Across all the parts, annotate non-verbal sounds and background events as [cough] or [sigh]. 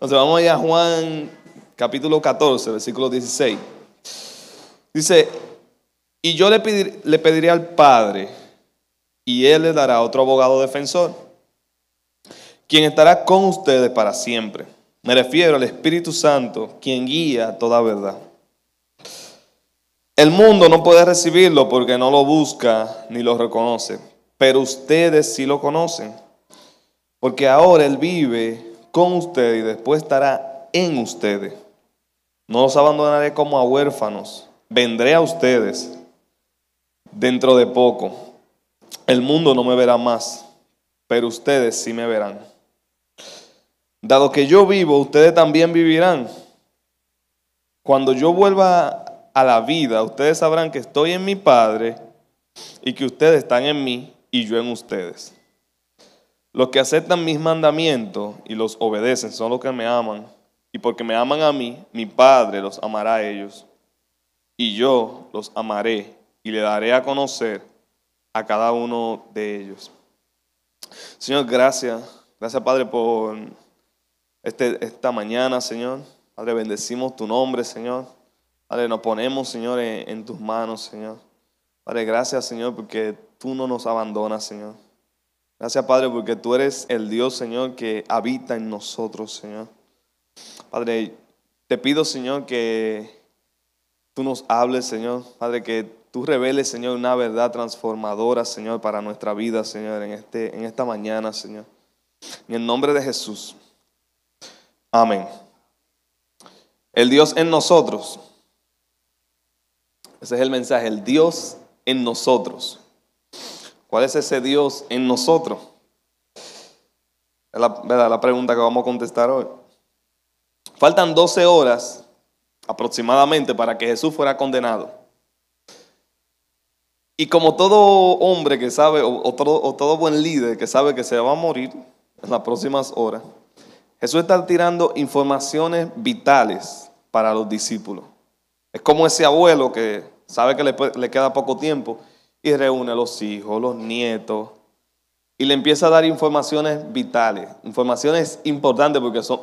Entonces vamos allá a Juan capítulo 14, versículo 16. Dice, y yo le, le pediré al Padre, y Él le dará otro abogado defensor, quien estará con ustedes para siempre. Me refiero al Espíritu Santo, quien guía toda verdad. El mundo no puede recibirlo porque no lo busca ni lo reconoce, pero ustedes sí lo conocen, porque ahora Él vive con ustedes y después estará en ustedes. No los abandonaré como a huérfanos, vendré a ustedes dentro de poco. El mundo no me verá más, pero ustedes sí me verán. Dado que yo vivo, ustedes también vivirán. Cuando yo vuelva a la vida, ustedes sabrán que estoy en mi Padre y que ustedes están en mí y yo en ustedes. Los que aceptan mis mandamientos y los obedecen son los que me aman. Y porque me aman a mí, mi Padre los amará a ellos. Y yo los amaré y le daré a conocer a cada uno de ellos. Señor, gracias. Gracias, Padre, por este, esta mañana, Señor. Padre, bendecimos tu nombre, Señor. Padre, nos ponemos, Señor, en, tus manos, Señor. Padre, gracias, Señor, porque tú no nos abandonas, Señor. Gracias, Padre, porque tú eres el Dios, Señor, que habita en nosotros, Señor. Padre, te pido, Señor, que tú nos hables, Señor. Padre, que tú reveles, Señor, una verdad transformadora, Señor, para nuestra vida, Señor, en, este, en esta mañana, Señor. En el nombre de Jesús. Amén. El Dios en nosotros. Ese es el mensaje, el Dios en nosotros. ¿Cuál es ese Dios en nosotros? Es la, la pregunta que vamos a contestar hoy. Faltan 12 horas aproximadamente para que Jesús fuera condenado. Y como todo hombre que sabe, o todo buen líder que sabe que se va a morir en las próximas horas, Jesús está tirando informaciones vitales para los discípulos. Es como ese abuelo que sabe que le, queda poco tiempo y reúne a los hijos, los nietos, y le empieza a dar informaciones vitales, informaciones importantes porque son,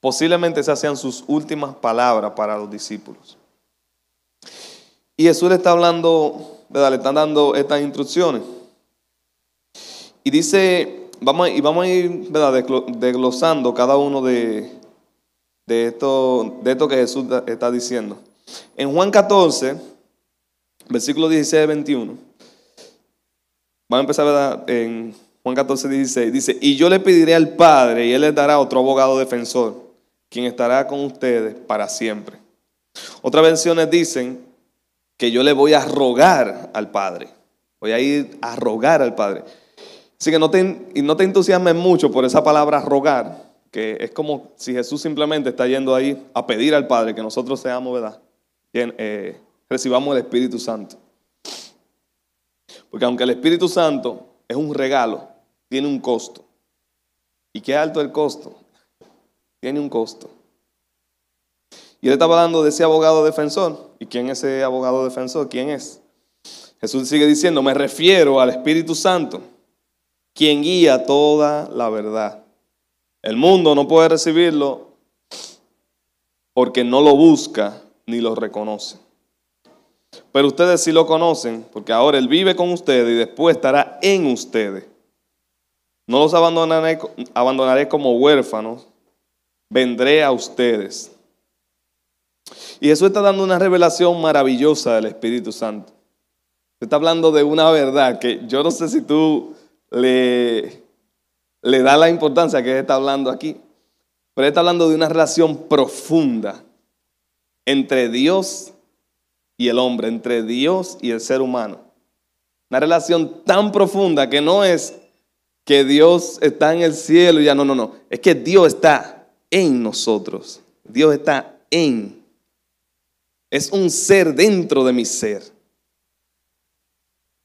posiblemente esas sean sus últimas palabras para los discípulos. Y Jesús le está hablando, ¿verdad? Le están dando estas instrucciones. Y dice, vamos, y vamos a ir ¿verdad? desglosando cada uno de, de, esto, de esto que Jesús está diciendo. En Juan 14, versículo 16 21, vamos a empezar en Juan 14, 16, dice, y yo le pediré al Padre y Él les dará otro abogado defensor, quien estará con ustedes para siempre. Otras versiones dicen que yo le voy a rogar al Padre. Voy a ir a rogar al Padre. Así que no te, y no te entusiasmes mucho por esa palabra rogar, que es como si Jesús simplemente está yendo ahí a pedir al Padre que nosotros seamos, ¿verdad? Eh, recibamos el Espíritu Santo. Porque aunque el Espíritu Santo es un regalo, tiene un costo. ¿Y qué alto el costo? Tiene un costo. Y él estaba hablando de ese abogado defensor. ¿Y quién es ese abogado defensor? ¿Quién es? Jesús sigue diciendo, me refiero al Espíritu Santo, quien guía toda la verdad. El mundo no puede recibirlo porque no lo busca ni lo reconoce. Pero ustedes sí lo conocen, porque ahora Él vive con ustedes y después estará en ustedes. No los abandonaré, abandonaré como huérfanos, vendré a ustedes. Y Jesús está dando una revelación maravillosa del Espíritu Santo. Está hablando de una verdad que yo no sé si tú le, le das la importancia que está hablando aquí, pero está hablando de una relación profunda entre Dios y el hombre, entre Dios y el ser humano. Una relación tan profunda que no es que Dios está en el cielo y ya no, no, no. Es que Dios está en nosotros. Dios está en. Es un ser dentro de mi ser.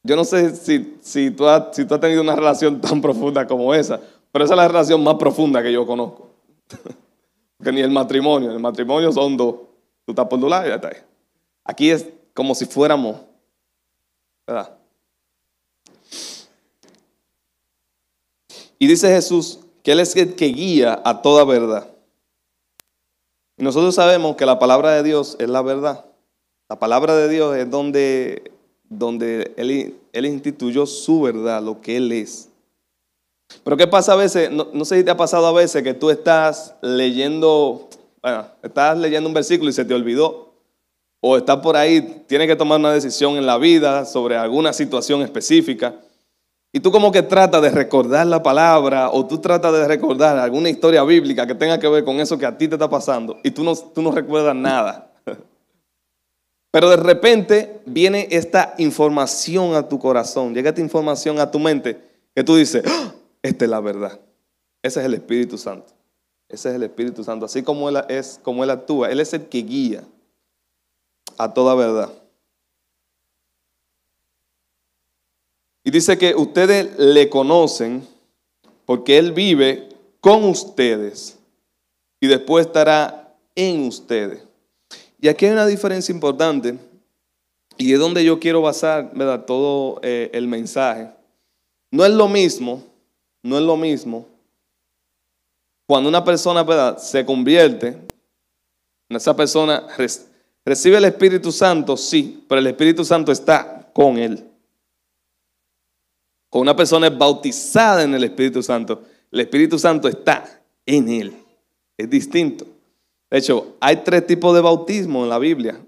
Yo no sé si, si, tú has, si tú has tenido una relación tan profunda como esa, pero esa es la relación más profunda que yo conozco. [laughs] Porque ni el matrimonio, el matrimonio son dos. Tú estás por tu lado y ya está ahí. Aquí es como si fuéramos, ¿verdad? Y dice Jesús que Él es el que guía a toda verdad. Y nosotros sabemos que la palabra de Dios es la verdad. La palabra de Dios es donde, donde él, él instituyó su verdad, lo que Él es. Pero ¿qué pasa a veces? No, no, sé si te ha pasado a veces que tú estás leyendo, bueno, estás leyendo un versículo y se te olvidó. O estás por ahí, tienes que tomar una decisión en la vida sobre alguna situación específica. Y tú como que tratas de recordar la palabra o tú tratas de recordar alguna historia bíblica que tenga que ver con eso que a ti te está pasando y tú no, tú no recuerdas nada. [laughs] Pero de repente viene esta información a tu corazón, llega esta información a tu mente que tú dices, ¡Ah! esta es la verdad. Ese es el Espíritu Santo. Ese es el Espíritu Santo. Así como Él es, como Él actúa, Él es el que guía a toda verdad. Y dice que ustedes le conocen porque Él vive con ustedes y después estará en ustedes. Y aquí hay una diferencia importante y es donde yo quiero basar ¿verdad? todo eh, el mensaje. No es lo mismo, no es lo mismo cuando una persona ¿verdad? se convierte, esa persona recibe el Espíritu Santo, sí, pero el Espíritu Santo está con él. Cuando una persona es bautizada en el Espíritu Santo, el Espíritu Santo está en él. Es distinto. De hecho, hay tres tipos de bautismo en la Biblia.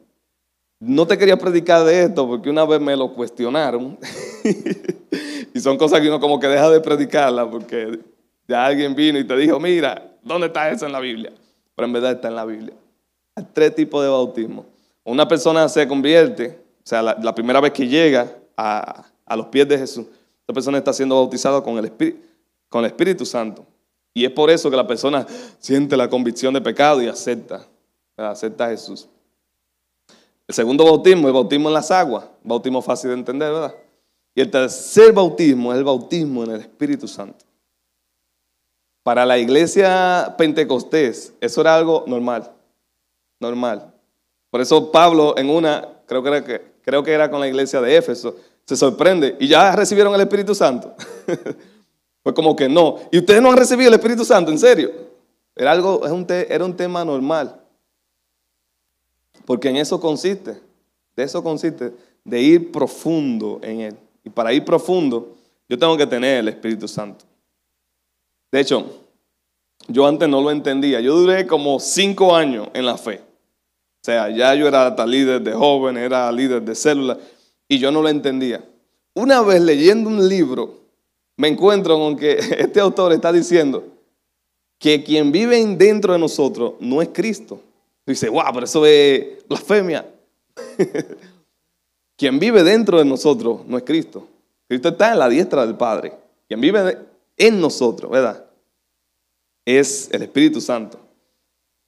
No te quería predicar de esto porque una vez me lo cuestionaron. [laughs] y son cosas que uno como que deja de predicarla porque ya alguien vino y te dijo, mira, ¿dónde está eso en la Biblia? Pero en verdad está en la Biblia. Hay tres tipos de bautismo. Una persona se convierte, o sea, la, primera vez que llega a, a los pies de Jesús, esa persona está siendo bautizada con el Espíritu Santo. Y es por eso que la persona siente la convicción de pecado y acepta, acepta a Jesús. El segundo bautismo es el bautismo en las aguas, bautismo fácil de entender, ¿verdad? Y el tercer bautismo es el bautismo en el Espíritu Santo. Para la iglesia pentecostés, eso era algo normal, normal. Por eso Pablo en una, creo que era, creo que era con la iglesia de Éfeso, se sorprende. ¿Y ya recibieron el Espíritu Santo? [laughs] Fue como que no. ¿Y ustedes no han recibido el Espíritu Santo? ¿En serio? Era, algo, era un tema normal. Porque en eso consiste. De eso consiste. De ir profundo en Él. Y para ir profundo, yo tengo que tener el Espíritu Santo. De hecho, yo antes no lo entendía. Yo duré como cinco años en la fe. O sea, ya yo era hasta líder de jóvenes, era líder de células y yo no lo entendía. Una vez leyendo un libro, me encuentro con que [laughs] este autor está diciendo que quien vive dentro de nosotros no es Cristo. Dice, wow, pero eso es blasfemia. [laughs] quien vive dentro de nosotros no es Cristo. Cristo está en la diestra del Padre. Quien vive en nosotros, ¿verdad? Es el Espíritu Santo.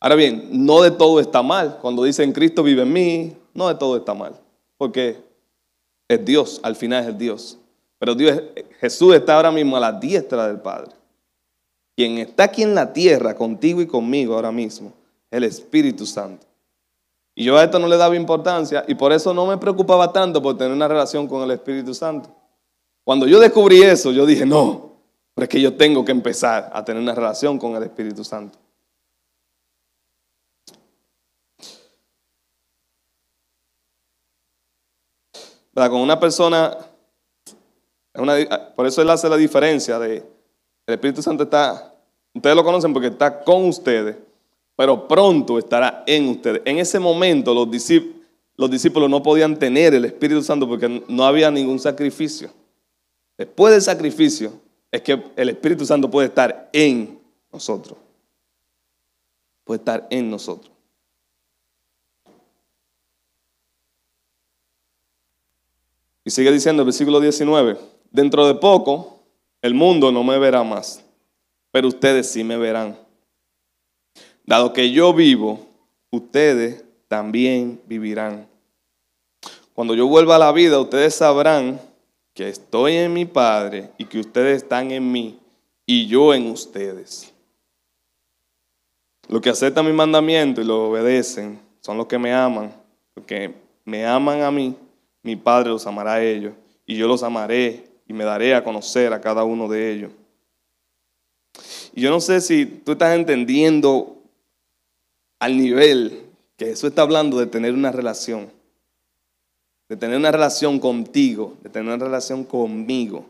Ahora bien, no de todo está mal. Cuando dicen Cristo vive en mí, no de todo está mal. Porque es Dios, al final es Dios. Pero Dios, Jesús está ahora mismo a la diestra del Padre. Quien está aquí en la tierra, contigo y conmigo ahora mismo, el Espíritu Santo. Y yo a esto no le daba importancia y por eso no me preocupaba tanto por tener una relación con el Espíritu Santo. Cuando yo descubrí eso, yo dije, no, pero es que yo tengo que empezar a tener una relación con el Espíritu Santo. Con una persona, por eso él hace la diferencia de, el Espíritu Santo está, ustedes lo conocen porque está con ustedes, pero pronto estará en ustedes. En ese momento los discípulos, los discípulos no podían tener el Espíritu Santo porque no había ningún sacrificio. Después del sacrificio es que el Espíritu Santo puede estar en nosotros. Puede estar en nosotros. Y sigue diciendo el versículo 19, dentro de poco el mundo no me verá más, pero ustedes sí me verán. Dado que yo vivo, ustedes también vivirán. Cuando yo vuelva a la vida, ustedes sabrán que estoy en mi Padre y que ustedes están en mí y yo en ustedes. Los que aceptan mi mandamiento y lo obedecen son los que me aman, porque me aman a mí mi Padre los amará a ellos, y yo los amaré y me daré a conocer a cada uno de ellos. Y yo no sé si tú estás entendiendo al nivel que Jesús está hablando de tener una relación, de tener una relación contigo, de tener una relación conmigo.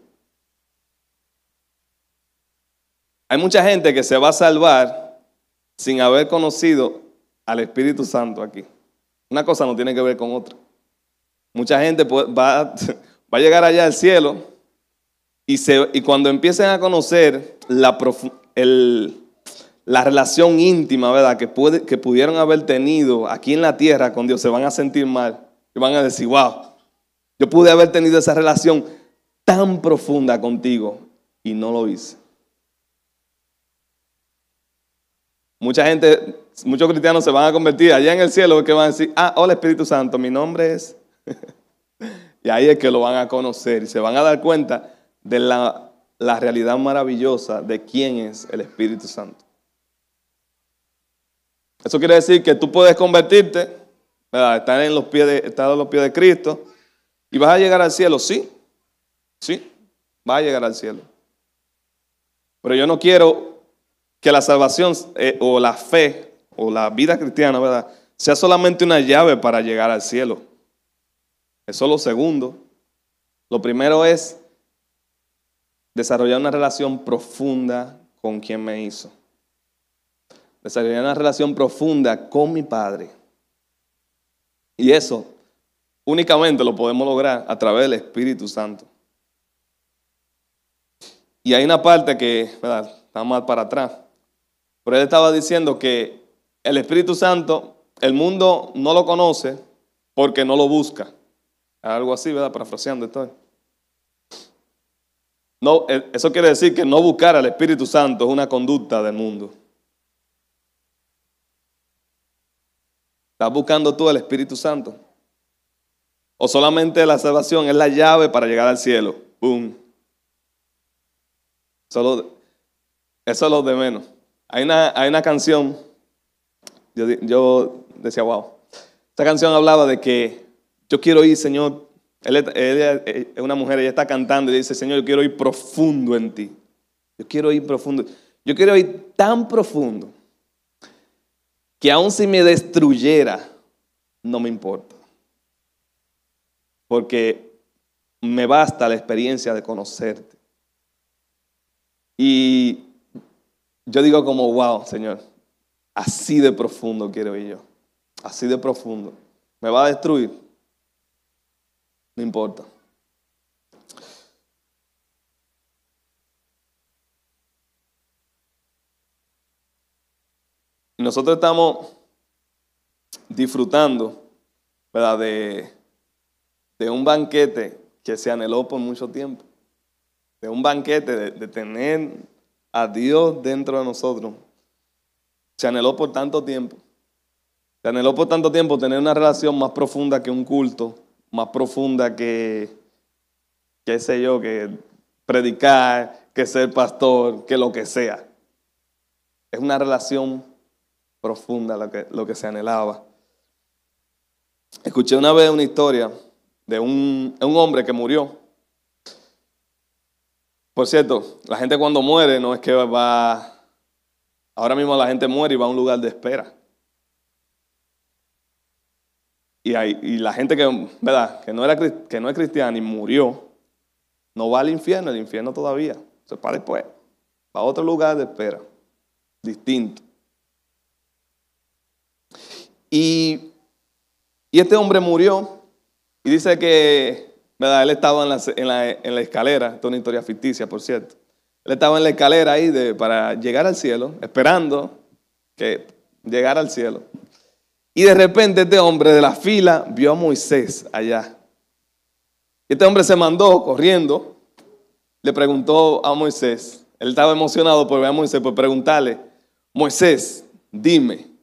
Hay mucha gente que se va a salvar sin haber conocido al Espíritu Santo aquí. Una cosa no tiene que ver con otra. Mucha gente va, [laughs] va a llegar allá al cielo y, se, y cuando empiecen a conocer la, el, la relación íntima, ¿verdad? Que, puede, que pudieron haber tenido aquí en la tierra con Dios, se van a sentir mal. Y van a decir, wow, yo pude haber tenido esa relación tan profunda contigo y no lo hice. Mucha gente, muchos cristianos se van a convertir allá en el cielo que van a decir, ah, hola Espíritu Santo, mi nombre es. [laughs] y ahí es que lo van a conocer y se van a dar cuenta de la, la realidad maravillosa de quién es el Espíritu Santo. Eso quiere decir que tú puedes convertirte, estar en los pies de, estar en los pies de Cristo y vas a llegar al cielo, sí, sí, vas a llegar al cielo. Pero yo no quiero que la salvación eh, o la fe o la vida cristiana, ¿verdad? Sea solamente una llave para llegar al cielo. Eso es lo segundo. Lo primero es desarrollar una relación profunda con quien me hizo desarrollar una relación profunda con mi Padre. Y eso únicamente lo podemos lograr a través del Espíritu Santo. Y hay una parte que ¿verdad? está más para atrás. Pero él estaba diciendo que el Espíritu Santo, el mundo no lo conoce porque no lo busca. Algo así, ¿verdad? Parafraseando esto. No, eh, eso quiere decir que no buscar al Espíritu Santo es una conducta del mundo. ¿Estás buscando tú el Espíritu Santo? ¿O solamente la salvación es la llave para llegar al cielo? ¡Bum! Solo, eso es lo de menos. Hay una, hay una canción, yo, yo decía, wow. Esta canción hablaba de que yo quiero ir, Señor. Ella, es una mujer, ella está cantando y dice, Señor, yo quiero ir profundo en ti. Yo quiero ir profundo. Yo quiero ir tan profundo que aun si me destruyera, no me importa. Porque me basta la experiencia de conocerte. Y yo digo como, wow, Señor, así de profundo quiero ir yo. Así de profundo. ¿Me va a destruir? No importa. nosotros estamos disfrutando ¿verdad? De, de, un banquete que se anheló por mucho tiempo. De un banquete de, tener a Dios dentro de nosotros. Se anheló por tanto tiempo. Se anheló por tanto tiempo tener una relación más profunda que un culto, más profunda que, qué sé yo, que predicar, que ser pastor, que lo que sea. Es una relación profunda lo que, lo que se anhelaba. Escuché una vez una historia de un, un hombre que murió. Por cierto, la gente cuando muere no es que va... Ahora mismo la gente muere y va a un lugar de espera. Y, hay, y la gente que, ¿verdad? Que, no era, que no es cristiana y murió, no va al infierno, el infierno todavía. Se para después. Va a otro lugar de espera, distinto. Y, este hombre murió y dice que, ¿verdad? Él estaba en la, en la, en la escalera, esto es una historia ficticia, por cierto. Él estaba en la escalera ahí de, para llegar al cielo, esperando que llegara al cielo. Y de repente este hombre de la fila vio a Moisés allá. Este hombre se mandó corriendo, le preguntó a Moisés, él estaba emocionado por ver a Moisés, por preguntarle, Moisés, dime,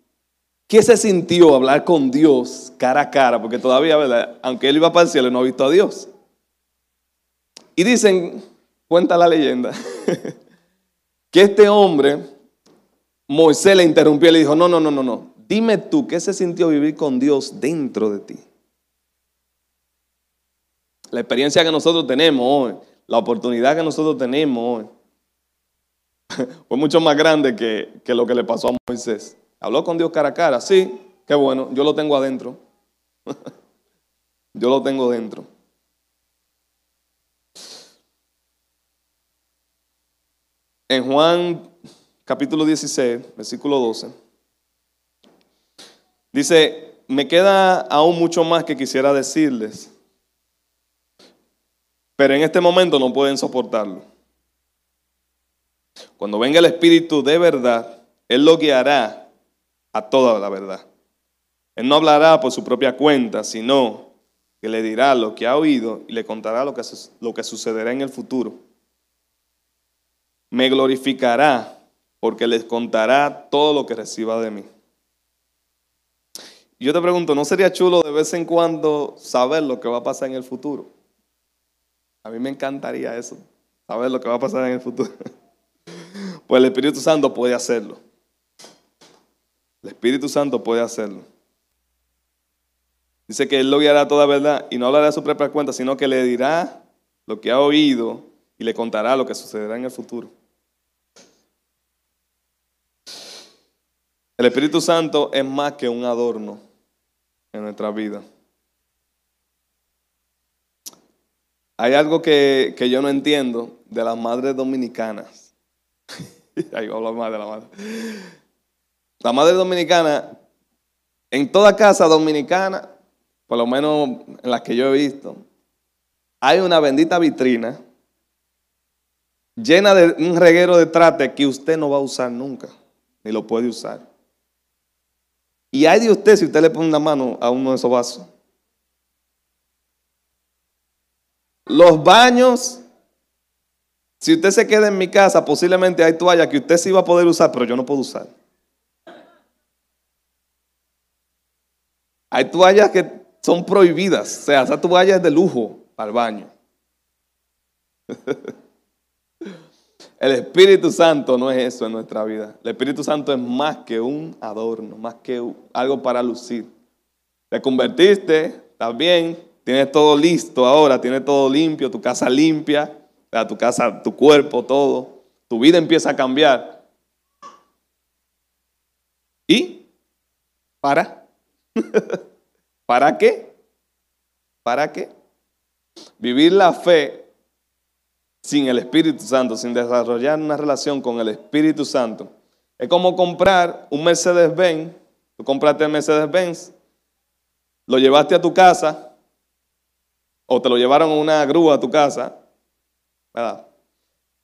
¿Qué se sintió hablar con Dios cara a cara? Porque todavía, ¿verdad? Aunque él iba para el cielo, no ha visto a Dios. Y dicen, cuenta la leyenda, [laughs] que este hombre, Moisés le interrumpió y le dijo, no, no, no, no, no. Dime tú, ¿qué se sintió vivir con Dios dentro de ti? La experiencia que nosotros tenemos hoy, la oportunidad que nosotros tenemos hoy, [laughs] fue mucho más grande que, que lo que le pasó a Moisés. Habló con Dios cara a cara, sí, qué bueno, yo lo tengo adentro. [laughs] yo lo tengo dentro. En Juan capítulo 16, versículo 12, dice, me queda aún mucho más que quisiera decirles, pero en este momento no pueden soportarlo. Cuando venga el Espíritu de verdad, Él lo guiará a toda la verdad. Él no hablará por su propia cuenta, sino que le dirá lo que ha oído y le contará lo que, sucederá en el futuro. Me glorificará porque les contará todo lo que reciba de mí. Yo te pregunto, ¿no sería chulo de vez en cuando saber lo que va a pasar en el futuro? A mí me encantaría eso, saber lo que va a pasar en el futuro. [laughs] Pues el Espíritu Santo puede hacerlo. El Espíritu Santo puede hacerlo. Dice que Él lo guiará toda verdad y no hablará de su propia cuenta, sino que le dirá lo que ha oído y le contará lo que sucederá en el futuro. El Espíritu Santo es más que un adorno en nuestra vida. Hay algo que, que yo no entiendo de las madres dominicanas. [laughs] Ahí hablar más de la madre. La madre dominicana, en toda casa dominicana, por lo menos en las que yo he visto, hay una bendita vitrina llena de un reguero de trate que usted no va a usar nunca, ni lo puede usar. Y hay de usted si usted le pone una mano a uno de esos vasos. Los baños, si usted se queda en mi casa, posiblemente hay toallas que usted sí va a poder usar, pero yo no puedo usar. Hay toallas que son prohibidas, o sea, esa toalla es de lujo para el baño. [laughs] El Espíritu Santo no es eso en nuestra vida. El Espíritu Santo es más que un adorno, más que algo para lucir. Te convertiste, estás bien, tienes todo listo ahora, tienes todo limpio, tu casa limpia, tu casa, tu cuerpo, todo. Tu vida empieza a cambiar. ¿Y? ¿Para? [laughs] ¿Para qué? ¿Para qué? Vivir la fe sin el Espíritu Santo, sin desarrollar una relación con el Espíritu Santo, es como comprar un Mercedes-Benz. Tú compraste el Mercedes-Benz, lo llevaste a tu casa, o te lo llevaron en una grúa a tu casa, ¿verdad?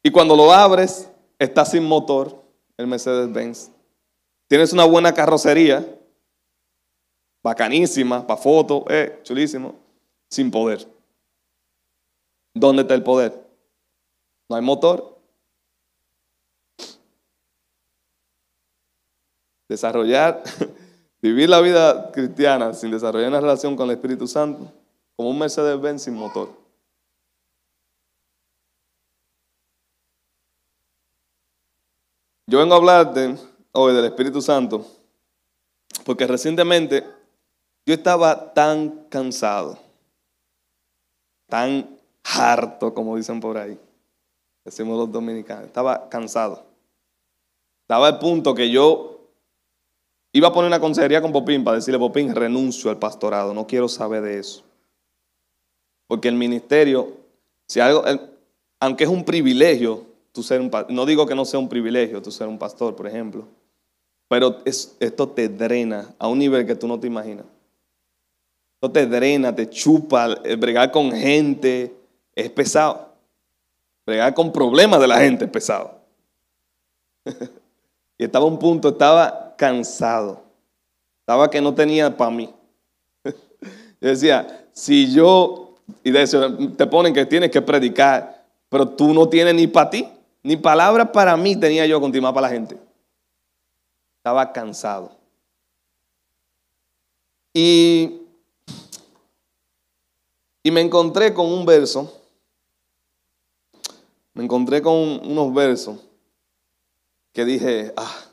Y cuando lo abres, está sin motor el Mercedes-Benz. Tienes una buena carrocería, bacanísima, para fotos, eh, chulísimo, sin poder. ¿Dónde está el poder? No hay motor. Desarrollar, [laughs] vivir la vida cristiana sin desarrollar una relación con el Espíritu Santo, como un Mercedes-Benz sin motor. Yo vengo a hablarte hoy del Espíritu Santo porque recientemente yo estaba tan cansado, tan harto, como dicen por ahí, decimos los dominicanos, estaba cansado. Estaba al punto que yo iba a poner una consejería con Popín para decirle, Popín, renuncio al pastorado, no quiero saber de eso. Porque el ministerio, si algo, aunque es un privilegio, tú ser un, no digo que no sea un privilegio tú ser un pastor, por ejemplo, pero esto te drena a un nivel que tú no te imaginas. Esto te drena, te chupa, bregar con gente es pesado. Bregar con problemas de la gente es pesado. [laughs] y estaba un punto, estaba cansado. Estaba que no tenía para mí. [laughs] yo decía, si yo, y de eso te ponen que tienes que predicar, pero tú no tienes ni para ti, ni palabras para mí tenía yo continuar para la gente. Estaba cansado. Y, y me encontré con un verso me encontré con unos versos que dije, ah,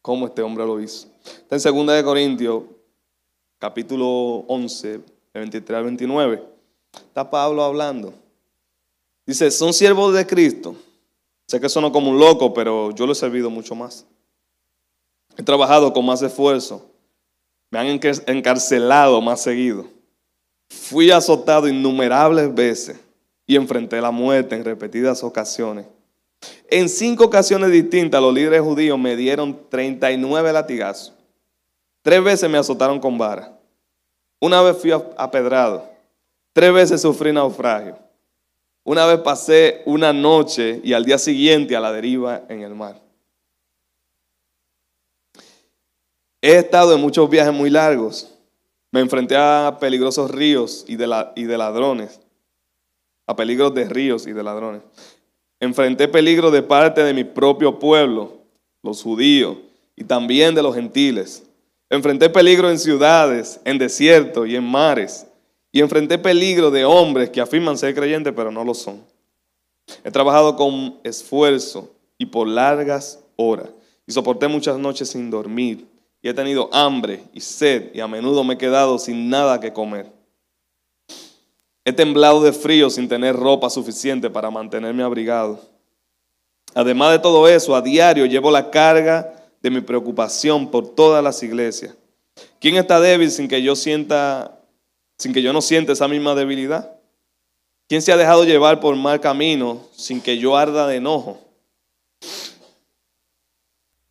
¿cómo este hombre lo hizo? Está en 2 de Corintios, capítulo 11, 23 al 29. Está Pablo hablando. Dice, son siervos de Cristo. Sé que sueno como un loco, pero yo lo he servido mucho más. He trabajado con más esfuerzo. Me han encarcelado más seguido. Fui azotado innumerables veces y enfrenté la muerte en repetidas ocasiones. En cinco ocasiones distintas los líderes judíos me dieron 39 latigazos. Tres veces me azotaron con vara. Una vez fui apedrado. Tres veces sufrí naufragio. Una vez pasé una noche y al día siguiente a la deriva en el mar. He estado en muchos viajes muy largos. Me enfrenté a peligrosos ríos y de, y de ladrones. A peligros de ríos y de ladrones. Enfrenté peligro de parte de mi propio pueblo, los judíos, y también de los gentiles. Enfrenté peligro en ciudades, en desiertos y en mares. Y enfrenté peligro de hombres que afirman ser creyentes, pero no lo son. He trabajado con esfuerzo y por largas horas. Y soporté muchas noches sin dormir y he tenido hambre y sed y a menudo me he quedado sin nada que comer. He temblado de frío sin tener ropa suficiente para mantenerme abrigado. Además de todo eso, a diario llevo la carga de mi preocupación por todas las iglesias. ¿Quién está débil sin que yo sienta, sin que yo no sienta esa misma debilidad? ¿Quién se ha dejado llevar por mal camino sin que yo arda de enojo?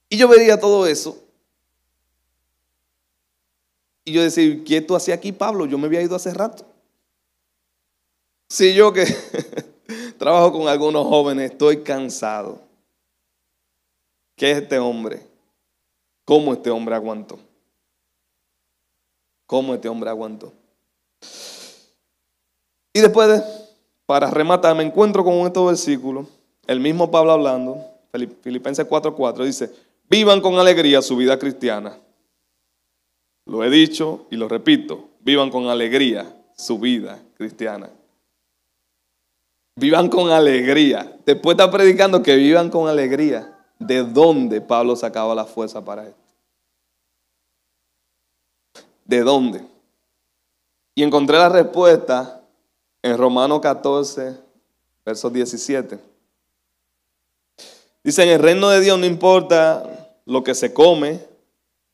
Y yo vería todo eso y yo decía, ¿qué tú hacías aquí, Pablo? Yo me había ido hace rato. Si yo que [laughs] trabajo con algunos jóvenes, estoy cansado. ¿Qué es este hombre? ¿Cómo este hombre aguantó? ¿Cómo este hombre aguantó? Y después, de, para rematar, me encuentro con estos versículos. El mismo Pablo hablando, Filipenses 4:4, dice, vivan con alegría su vida cristiana lo he dicho y lo repito, vivan con alegría su vida cristiana. Vivan con alegría. Después está predicando que vivan con alegría. ¿De dónde Pablo sacaba la fuerza para esto? ¿De dónde? Y encontré la respuesta en Romano 14, verso 17. Dice, en el reino de Dios no importa lo que se come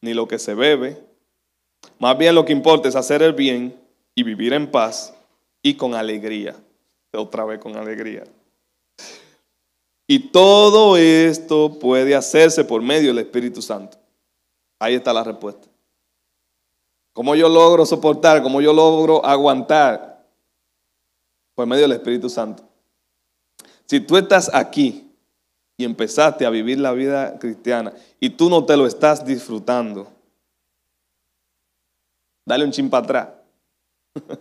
ni lo que se bebe, más bien lo que importa es hacer el bien y vivir en paz y con alegría. Otra vez con alegría. Y todo esto puede hacerse por medio del Espíritu Santo. Ahí está la respuesta. ¿Cómo yo logro soportar? ¿Cómo yo logro aguantar? Por medio del Espíritu Santo. Si tú estás aquí y empezaste a vivir la vida cristiana y tú no te lo estás disfrutando, Dale un chin para atrás. [laughs]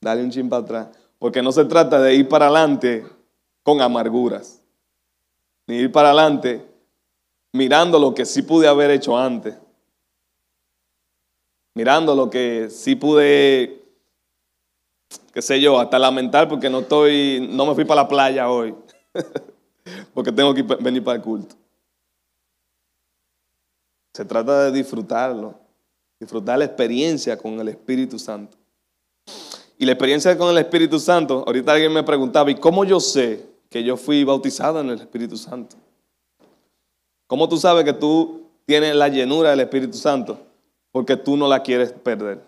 Dale un chin para atrás. Porque no se trata de ir para adelante con amarguras. Ni ir para adelante mirando lo que sí pude haber hecho antes. Mirando lo que sí pude, qué sé yo, hasta lamentar porque no estoy, no me fui para la playa hoy. [laughs] porque tengo que venir para el culto. Se trata de disfrutarlo. Disfrutar la experiencia con el Espíritu Santo. Y la experiencia con el Espíritu Santo, ahorita alguien me preguntaba, ¿y cómo yo sé que yo fui bautizado en el Espíritu Santo? ¿Cómo tú sabes que tú tienes la llenura del Espíritu Santo? Porque tú no la quieres perder.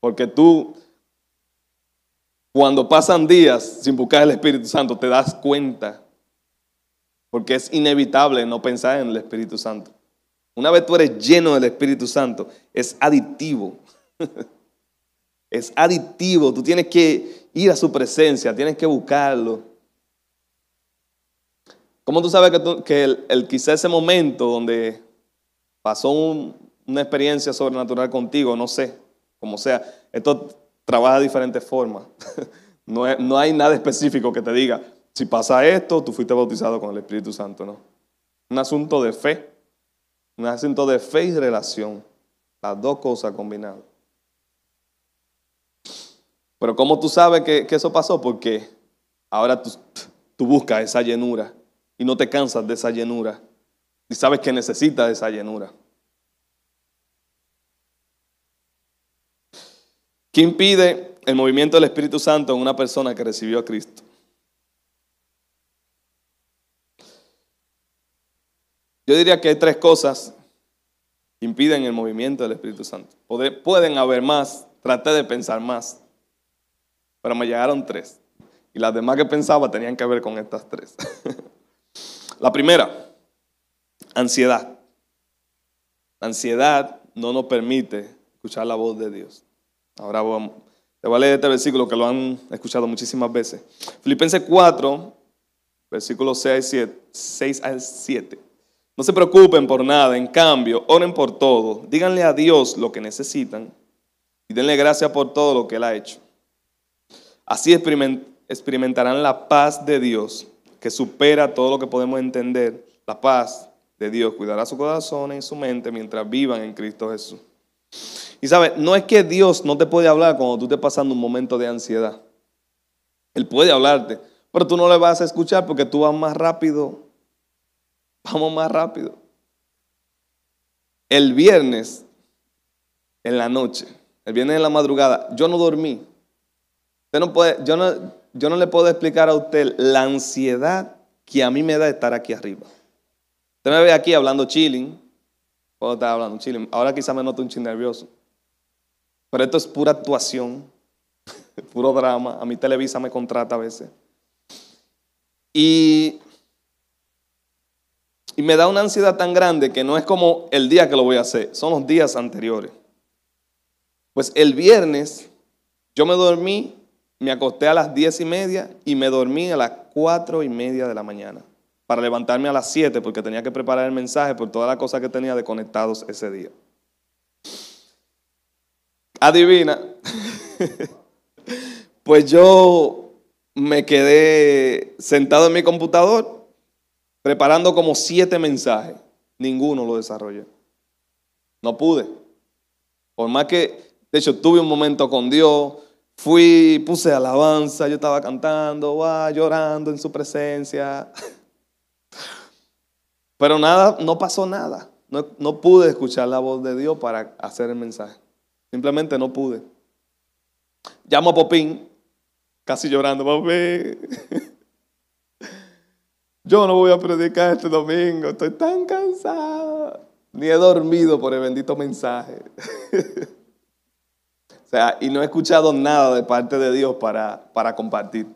Porque tú, cuando pasan días sin buscar el Espíritu Santo, te das cuenta. Porque es inevitable no pensar en el Espíritu Santo. Una vez tú eres lleno del Espíritu Santo, es adictivo. [laughs] es adictivo. Tú tienes que ir a su presencia, tienes que buscarlo. ¿Cómo tú sabes que, el, quizá ese momento donde pasó una experiencia sobrenatural contigo, no sé, como sea, esto trabaja de diferentes formas. [laughs] no, no hay nada específico que te diga, si pasa esto, tú fuiste bautizado con el Espíritu Santo, no. Un asunto de fe. Un asunto de fe y relación. Las dos cosas combinadas. Pero ¿cómo tú sabes que, eso pasó? Porque ahora tú, tú, buscas esa llenura y no te cansas de esa llenura. Y sabes que necesitas esa llenura. ¿Qué impide el movimiento del Espíritu Santo en una persona que recibió a Cristo? Yo diría que hay tres cosas que impiden el movimiento del Espíritu Santo. pueden haber más, traté de pensar más, pero me llegaron tres. Y las demás que pensaba tenían que ver con estas tres. [laughs] La primera, ansiedad. La ansiedad no nos permite escuchar la voz de Dios. Ahora vamos, te voy a leer este versículo que lo han escuchado muchísimas veces. Filipenses 4, versículos 6, 6 al 7. No se preocupen por nada, en cambio, oren por todo. Díganle a Dios lo que necesitan y denle gracias por todo lo que Él ha hecho. Así experimentarán la paz de Dios, que supera todo lo que podemos entender. La paz de Dios cuidará su corazón y su mente mientras vivan en Cristo Jesús. Y sabes, no es que Dios no te puede hablar cuando tú estés pasando un momento de ansiedad. Él puede hablarte, pero tú no le vas a escuchar porque tú vas más rápido. Vamos más rápido. El viernes, en la noche, el viernes en la madrugada, yo no dormí. Yo, no, le puedo explicar a usted la ansiedad que a mí me da estar aquí arriba. Usted me ve aquí hablando chilling. Puedo estar hablando chilling. Ahora quizá me noto un ching nervioso. Pero esto es pura actuación, [laughs] puro drama. A mí Televisa me contrata a veces. Y me da una ansiedad tan grande que no es como el día que lo voy a hacer, son los días anteriores. Pues el viernes yo me dormí, me acosté a las diez y media y me dormí a las cuatro y media de la mañana para levantarme a las siete porque tenía que preparar el mensaje por toda la cosa que tenía de conectados ese día. Adivina. [laughs] pues yo me quedé sentado en mi computador preparando como siete mensajes. Ninguno lo desarrollé. No pude. Por más que, de hecho, tuve un momento con Dios, fui, puse alabanza, yo estaba cantando, llorando en su presencia. [laughs] Pero nada, no pasó nada. No, no pude escuchar la voz de Dios para hacer el mensaje. Simplemente no pude. Llamo a Popín, casi llorando, papi. [laughs] Yo no voy a predicar este domingo, estoy tan cansado. Ni he dormido por el bendito mensaje. [laughs] o sea, y no he escuchado nada de parte de Dios para, para compartir.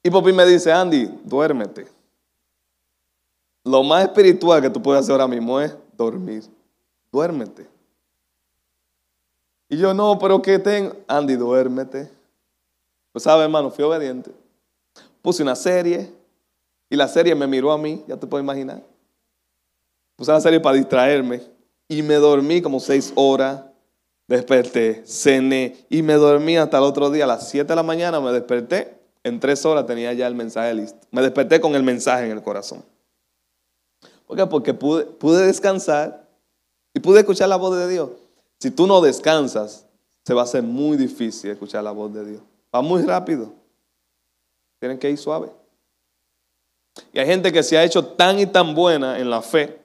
Y Popín me dice, Andy, duérmete. Lo más espiritual que tú puedes hacer ahora mismo es dormir duérmete. Y yo, no, pero ¿qué tengo? Andy, duérmete. Pues sabe, hermano, fui obediente. Puse una serie y la serie me miró a mí, ya te puedes imaginar. Puse la serie para distraerme y me dormí como seis horas. Desperté, cené y me dormí hasta el otro día. A las siete de la mañana me desperté. En tres horas tenía ya el mensaje listo. Me desperté con el mensaje en el corazón. ¿Por qué? Porque pude, pude descansar y pude escuchar la voz de Dios. Si tú no descansas, se va a hacer muy difícil escuchar la voz de Dios. Va muy rápido. Tienen que ir suave. Y hay gente que se ha hecho tan y tan buena en la fe,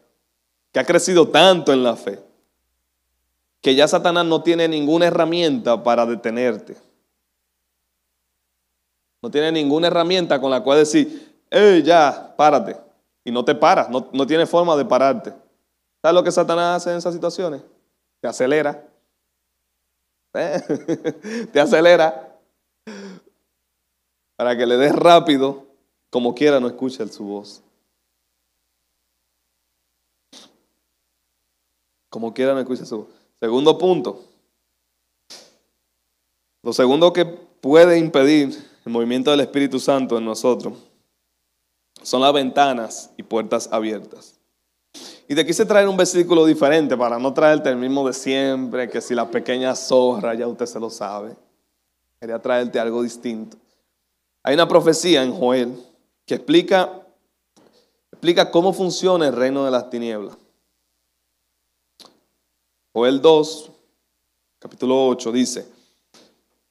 que ha crecido tanto en la fe, que ya Satanás no tiene ninguna herramienta para detenerte. No tiene ninguna herramienta con la cual decir, hey, ya, párate. Y no te paras, no, no tiene forma de pararte. ¿Sabes lo que Satanás hace en esas situaciones? Te acelera. ¿Eh? [laughs] Te acelera. Para que le des rápido, como quiera no escuche su voz. Como quiera no escuche su voz. Segundo punto. Lo segundo que puede impedir el movimiento del Espíritu Santo en nosotros son las ventanas y puertas abiertas. Y te quise traer un versículo diferente para no traerte el mismo de siempre, que si la pequeña zorra, ya usted se lo sabe. Quería traerte algo distinto. Hay una profecía en Joel que explica, explica cómo funciona el reino de las tinieblas. Joel 2, capítulo 8, dice,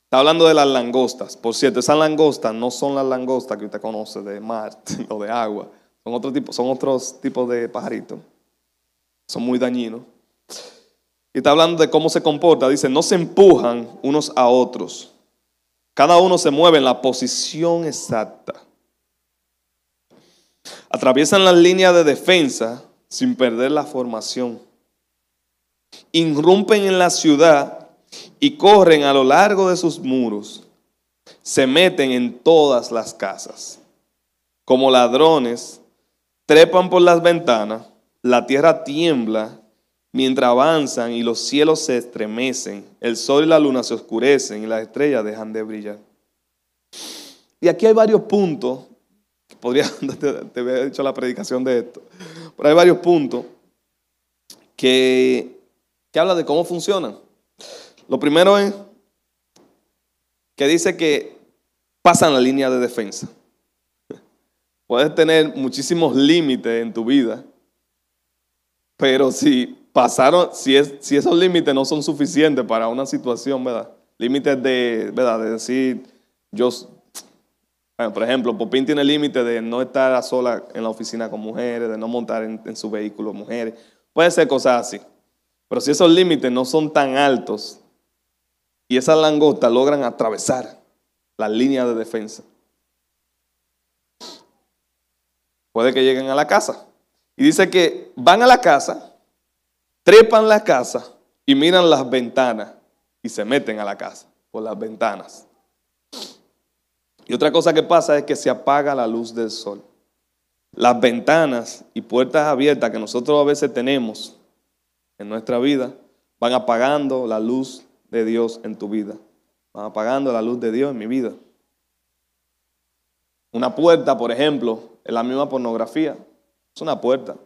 está hablando de las langostas. Por cierto, esas langostas no son las langostas que usted conoce de mar [laughs] o de agua. Son, otro tipo, son otros tipos de pajaritos son muy dañinos. Y está hablando de cómo se comporta. Dice, no se empujan unos a otros. Cada uno se mueve en la posición exacta. Atraviesan las líneas de defensa sin perder la formación. Irrumpen en la ciudad y corren a lo largo de sus muros. Se meten en todas las casas. Como ladrones, trepan por las ventanas, la tierra tiembla mientras avanzan y los cielos se estremecen, el sol y la luna se oscurecen y las estrellas dejan de brillar. Y aquí hay varios puntos, podría, [laughs] te, dicho la predicación de esto, pero hay varios puntos que, que habla de cómo funcionan. Lo primero es que dice que pasan la línea de defensa. [laughs] Puedes tener muchísimos límites en tu vida, pero si pasaron, si, es, si esos límites no son suficientes para una situación, ¿verdad? Límites de, ¿verdad? De decir, yo, por ejemplo, Popín tiene límite de no estar sola en la oficina con mujeres, de no montar en, en su vehículo mujeres. Puede ser cosas así. Pero si esos límites no son tan altos y esas langostas logran atravesar la línea de defensa, puede que lleguen a la casa. Y dice que van a la casa, trepan la casa y miran las ventanas y se meten a la casa por las ventanas. Y otra cosa que pasa es que se apaga la luz del sol. Las ventanas y puertas abiertas que nosotros a veces tenemos en nuestra vida van apagando la luz de Dios en tu vida. Van apagando la luz de Dios en mi vida. Una puerta, por ejemplo, es la misma pornografía. Es una puerta.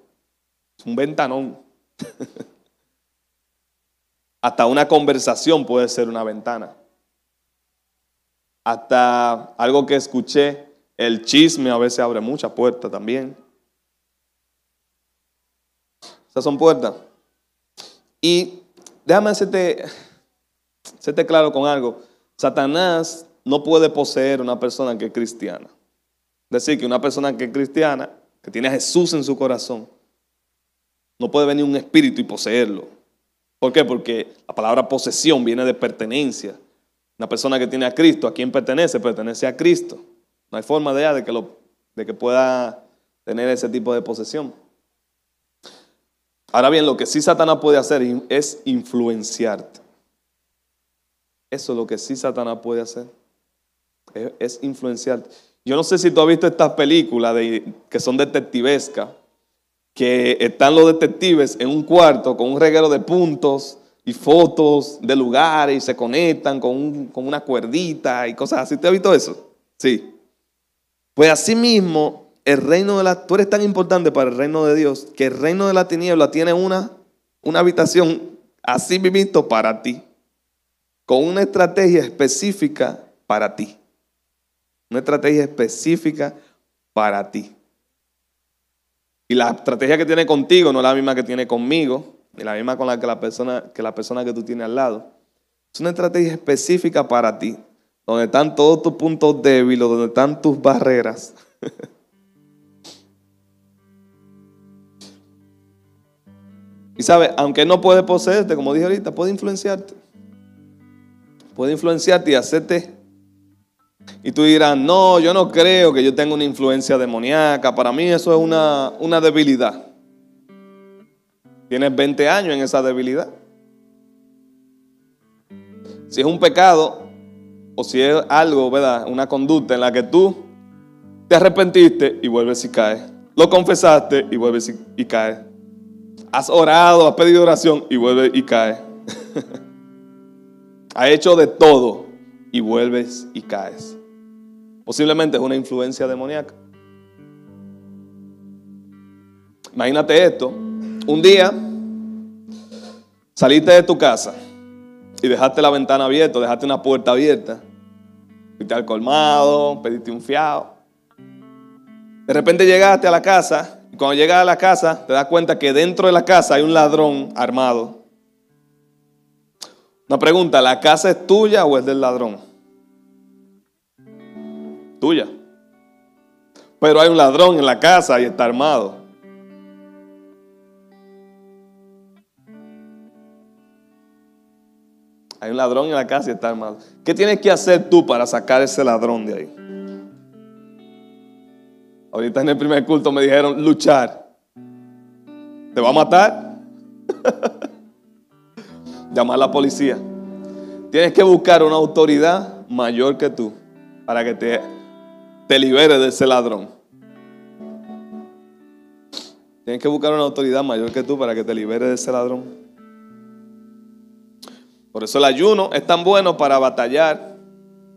Es un ventanón. [laughs] Hasta una conversación puede ser una ventana. Hasta algo que escuché, el chisme a veces abre muchas puertas también. Esas son puertas. Y déjame hacerte, hacerte claro con algo. Satanás no puede poseer una persona que es cristiana. Es decir, que una persona que es cristiana que tiene a Jesús en su corazón, no puede venir un espíritu y poseerlo. ¿Por qué? Porque la palabra posesión viene de pertenencia. Una persona que tiene a Cristo, ¿a quién pertenece? Pertenece a Cristo. No hay forma de, de, que, lo, de que pueda tener ese tipo de posesión. Ahora bien, lo que sí Satanás puede hacer es influenciarte. Eso es lo que sí Satanás puede hacer. Es influenciarte. Yo no sé si tú has visto estas películas de, que son detectivescas, que están los detectives en un cuarto con un reguero de puntos y fotos de lugares y se conectan con, una cuerdita y cosas así. ¿Te has visto eso? Sí. Pues así mismo, el reino de la... Tú eres tan importante para el reino de Dios que el reino de la tiniebla tiene una, una habitación así mismo para ti, con una estrategia específica para ti. Una estrategia específica para ti. Y la estrategia que tiene contigo no es la misma que tiene conmigo, ni la misma con la que la persona que, la persona que tú tienes al lado. Es una estrategia específica para ti, donde están todos tus puntos débiles, donde están tus barreras. [laughs] sabe, aunque no puede poseerte, como dije ahorita, puede influenciarte. Puede influenciarte y hacerte y tú dirás, no, yo no creo que yo tenga una influencia demoníaca. Para mí eso es una, una debilidad. Tienes 20 años en esa debilidad. Si es un pecado o si es algo, ¿verdad? Una conducta en la que tú te arrepentiste y vuelves y caes. Lo confesaste y vuelves y caes. Has orado, has pedido oración y vuelves y caes. [laughs] has hecho de todo y vuelves y caes. Posiblemente es una influencia demoníaca. Imagínate esto. Un día saliste de tu casa y dejaste la ventana abierta, dejaste una puerta abierta. Fuiste al colmado, pediste un fiado. De repente llegaste a la casa y cuando llegas a la casa te das cuenta que dentro de la casa hay un ladrón armado. Una pregunta, ¿la casa es tuya o es del ladrón? Tuya. Pero hay un ladrón en la casa y está armado. Hay un ladrón en la casa y está armado. ¿Qué tienes que hacer tú para sacar ese ladrón de ahí? Ahorita en el primer culto me dijeron luchar. ¿Te va a matar? [laughs] Llamar a la policía. Tienes que buscar una autoridad mayor que tú para que te, te libere de ese ladrón. Tienes que buscar una autoridad mayor que tú para que te libere de ese ladrón. Por eso el ayuno es tan bueno para batallar,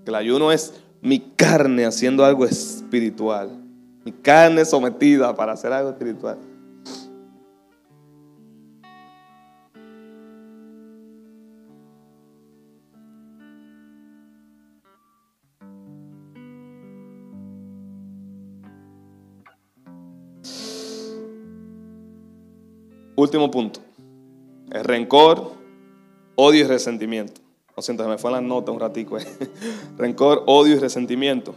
que el ayuno es mi carne haciendo algo espiritual, mi carne sometida para hacer algo espiritual. Último punto. El rencor, odio y resentimiento. Lo siento, se me fue la nota un ratico. Eh. [laughs] Rencor, odio y resentimiento.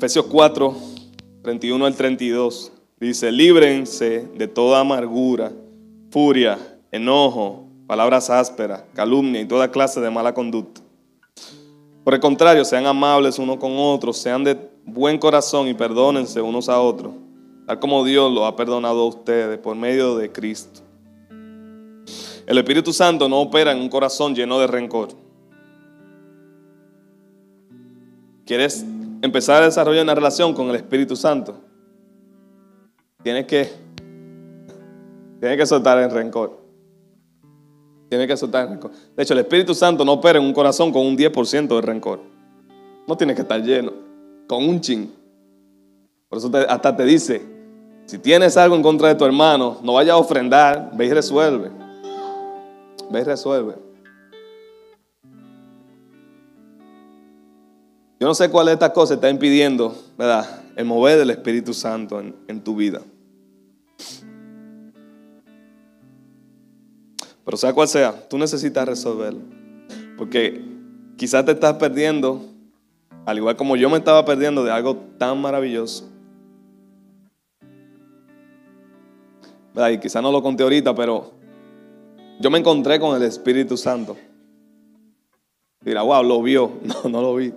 Efesios 4, 31 al 32. Dice, líbrense de toda amargura, furia, enojo, palabras ásperas, calumnia y toda clase de mala conducta. Por el contrario, sean amables unos con otros, sean de buen corazón y perdónense unos a otros tal como Dios lo ha perdonado a ustedes por medio de Cristo. El Espíritu Santo no opera en un corazón lleno de rencor. ¿Quieres empezar a desarrollar una relación con el Espíritu Santo? Tienes que, tienes que soltar el rencor. Tienes que soltar el rencor. De hecho, el Espíritu Santo no opera en un corazón con un 10% de rencor. No tiene que estar lleno, con un ching. Por eso hasta te dice, si tienes algo en contra de tu hermano, no vayas a ofrendar, ve y resuelve. Ve y resuelve. Yo no sé cuál de estas cosas está impidiendo, ¿verdad? El mover del Espíritu Santo en, tu vida. Pero sea cual sea, tú necesitas resolverlo. Porque quizás te estás perdiendo, al igual como yo me estaba perdiendo de algo tan maravilloso. Y quizá no lo conté ahorita, pero yo me encontré con el Espíritu Santo. Mira, wow, lo vio. [laughs] No, no lo vi.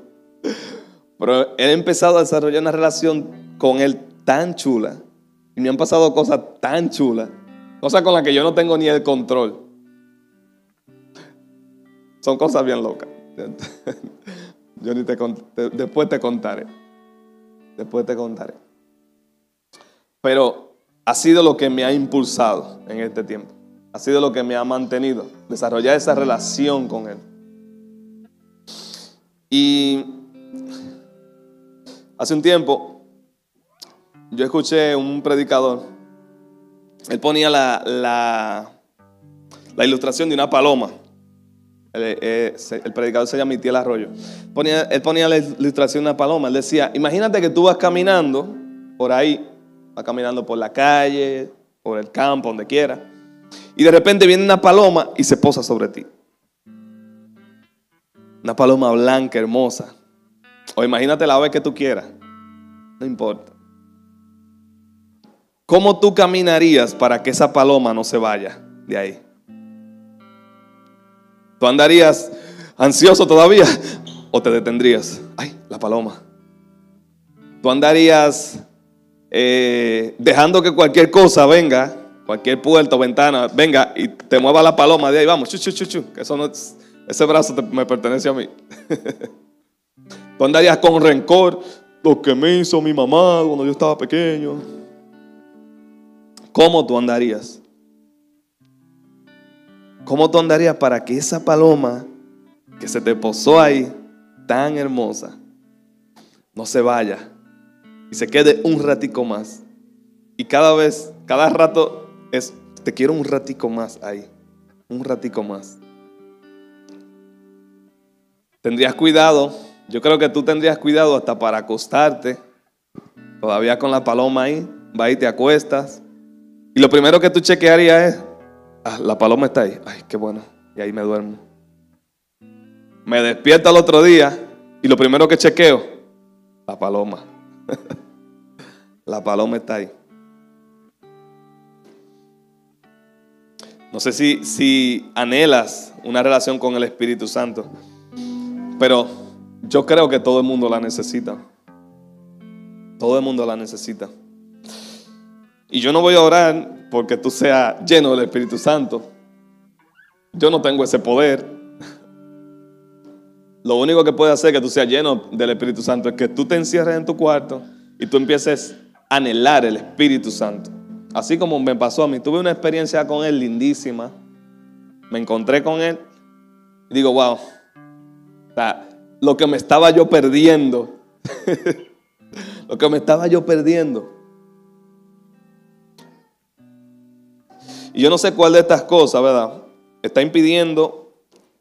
Pero he empezado a desarrollar una relación con Él tan chula. Y me han pasado cosas tan chulas. Cosas con las que yo no tengo ni el control. Son cosas bien locas. [laughs] Yo ni te, después te contaré. Después te contaré. Pero ha sido lo que me ha impulsado en este tiempo. Ha sido lo que me ha mantenido, desarrollar esa relación con Él. Y hace un tiempo yo escuché un predicador, él ponía la, la, ilustración de una paloma. El, predicador se llama Mitiel Arroyo. Ponía, él ponía la ilustración de una paloma. Él decía, imagínate que tú vas caminando por ahí va caminando por la calle, por el campo, donde quiera, y de repente viene una paloma y se posa sobre ti. Una paloma blanca, hermosa. O imagínate la ave que tú quieras. No importa. ¿Cómo tú caminarías para que esa paloma no se vaya de ahí? ¿Tú andarías ansioso todavía o te detendrías? Ay, la paloma. ¿Tú andarías eh, dejando que cualquier cosa venga, cualquier puerta o ventana venga y te mueva la paloma de ahí, vamos, chu, chu, chu, chu, eso no ese brazo me pertenece a mí. [laughs] Tú andarías con rencor, lo que me hizo mi mamá cuando yo estaba pequeño. ¿Cómo tú andarías? ¿Cómo tú andarías para que esa paloma que se te posó ahí, tan hermosa, no se vaya? y se quede un ratico más. Y cada vez, cada rato es, te quiero un ratico más ahí, un ratico más. Tendrías cuidado, yo creo que tú tendrías cuidado hasta para acostarte, todavía con la paloma ahí, va y te acuestas. Y lo primero que tú chequearías es, ah, la paloma está ahí, ay, qué bueno, y ahí me duermo. Me despierto al otro día y lo primero que chequeo, la paloma. [laughs] La paloma está ahí. No sé si, si anhelas una relación con el Espíritu Santo, pero yo creo que todo el mundo la necesita. Todo el mundo la necesita. Y yo no voy a orar porque tú seas lleno del Espíritu Santo. Yo no tengo ese poder. Lo único que puede hacer que tú seas lleno del Espíritu Santo es que tú te encierres en tu cuarto y tú empieces a anhelar el Espíritu Santo. Así como me pasó a mí. Tuve una experiencia con Él lindísima. Me encontré con Él. Y digo, wow. Lo que me estaba yo perdiendo. [laughs] lo que me estaba yo perdiendo. Y yo no sé cuál de estas cosas, ¿verdad? Está impidiendo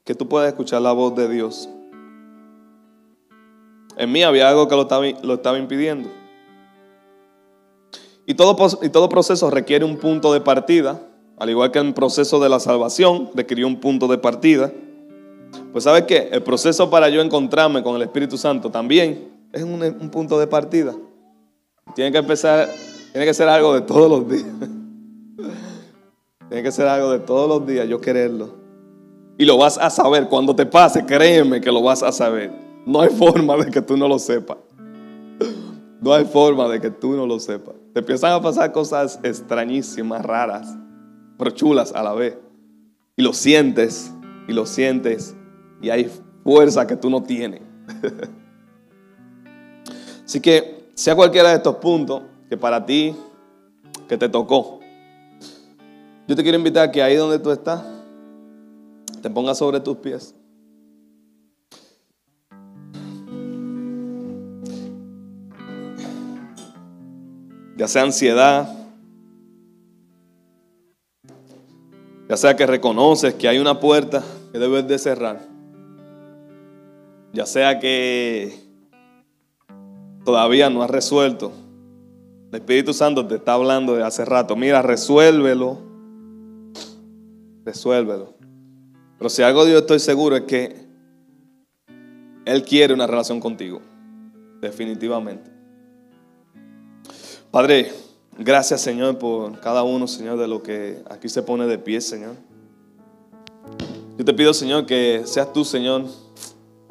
que tú puedas escuchar la voz de Dios. En mí había algo que lo estaba, impidiendo. Y todo, y todo proceso requiere un punto de partida, al igual que el proceso de la salvación requirió un punto de partida. Pues sabes qué, el proceso para yo encontrarme con el Espíritu Santo también es un, un punto de partida. Tiene que empezar, tiene que ser algo de todos los días. [laughs] tiene que ser algo de todos los días, yo quererlo. Y lo vas a saber, cuando te pase, créeme que lo vas a saber. No hay [laughs] forma de que tú no lo sepas. No hay forma de que tú no lo sepas. Te empiezan a pasar cosas extrañísimas, raras, pero chulas a la vez. Y lo sientes, y lo sientes, y hay fuerza que tú no tienes. [laughs] Así que, sea cualquiera de estos puntos que para ti, que te tocó, yo te quiero invitar a que ahí donde tú estás, te pongas sobre tus pies. ya sea ansiedad, ya sea que reconoces que hay una puerta que debes de cerrar, ya sea que todavía no has resuelto, el Espíritu Santo te está hablando de hace rato, mira, resuélvelo, resuélvelo. Pero si algo yo estoy seguro es que Él quiere una relación contigo, definitivamente. Padre, gracias Señor por cada uno, Señor, de lo que aquí se pone de pie, Señor. Yo te pido, Señor, que seas tú, Señor,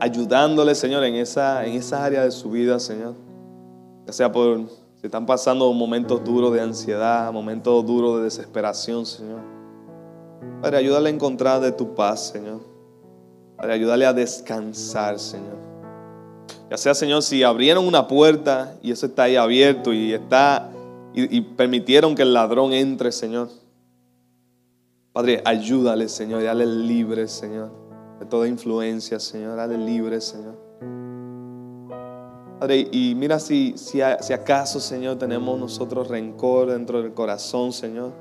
ayudándole, Señor, en esa, en área de su vida, Señor. Ya sea por si están pasando momentos duros de ansiedad, momentos duros de desesperación, Señor. Padre, ayúdale a encontrar de tu paz, Señor. Padre, ayúdale a descansar, Señor. Ya sea, Señor, si abrieron una puerta y eso está ahí abierto y está y, permitieron que el ladrón entre, Señor. Padre, ayúdale, Señor, y dale libre, Señor, de toda influencia, Señor, dale libre, Señor. Padre, y mira si, si, acaso, Señor, tenemos nosotros rencor dentro del corazón, Señor.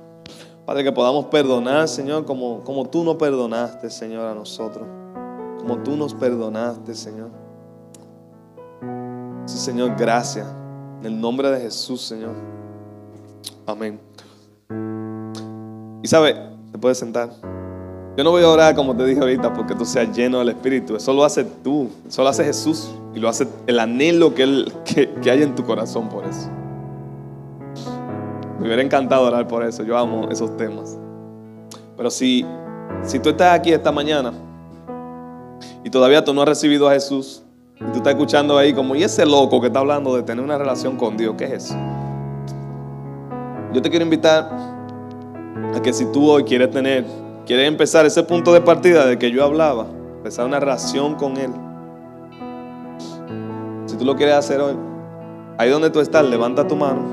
Padre, que podamos perdonar, Señor, como, como tú nos perdonaste, Señor, a nosotros. Como tú nos perdonaste, Señor. Señor, gracias. En el nombre de Jesús, Señor. Amén. Y sabe, te puedes sentar. Yo no voy a orar como te dije ahorita porque tú seas lleno del Espíritu. Eso lo hace tú. Eso lo hace Jesús. Y lo hace el anhelo que, él, que, hay en tu corazón por eso. Me hubiera encantado orar por eso. Yo amo esos temas. Pero si, si tú estás aquí esta mañana y todavía tú no has recibido a Jesús, y tú estás escuchando ahí como, ¿y ese loco que está hablando de tener una relación con Dios? ¿Qué es eso? Yo te quiero invitar a que si tú hoy quieres tener, quieres empezar ese punto de partida de que yo hablaba, empezar una relación con Él. Si tú lo quieres hacer hoy, ahí donde tú estás, levanta tu mano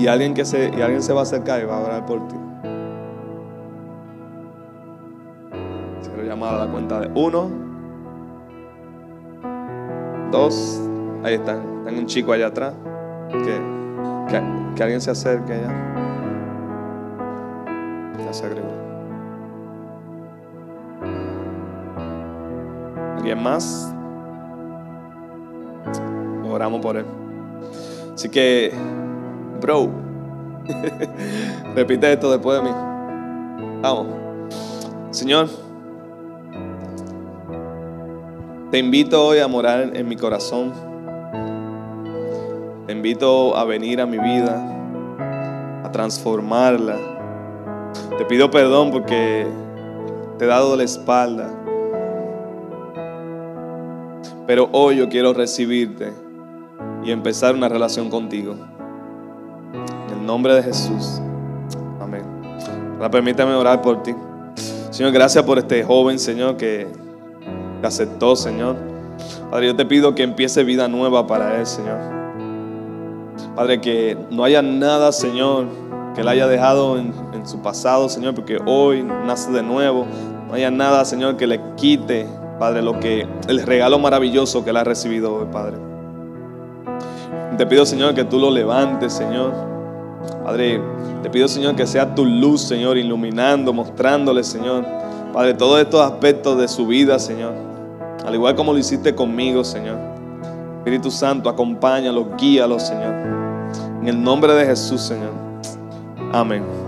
y alguien, que se, alguien se va a acercar y va a orar por ti. Quiero llamar a la cuenta de uno dos, ahí están, tengo un chico allá atrás, que, que, alguien se acerque allá. se ¿Alguien más? Oramos por él. Así que, bro, [laughs] repite esto después de mí. Vamos. Señor. Te invito hoy a morar en mi corazón. Te invito a venir a mi vida, a transformarla. Te pido perdón porque te he dado la espalda. Pero hoy yo quiero recibirte y empezar una relación contigo. En el nombre de Jesús. Amén. Ahora permítame orar por ti. Señor, gracias por este joven, Señor, que aceptó, Señor. Padre, yo te pido que empiece vida nueva para él, Señor. Padre, que no haya nada, Señor, que él haya dejado en, en su pasado, Señor, porque hoy nace de nuevo. No haya nada, Señor, que le quite, Padre, lo que el regalo maravilloso que él ha recibido hoy, Padre. Te pido, Señor, que tú lo levantes, Señor. Padre, te pido, Señor, que sea tu luz, Señor, iluminando, mostrándole, Señor. Padre, todos estos aspectos de su vida, Señor. Al igual como lo hiciste conmigo, Señor. Espíritu Santo, acompáñalo, guíalo, Señor. En el nombre de Jesús, Señor. Amén.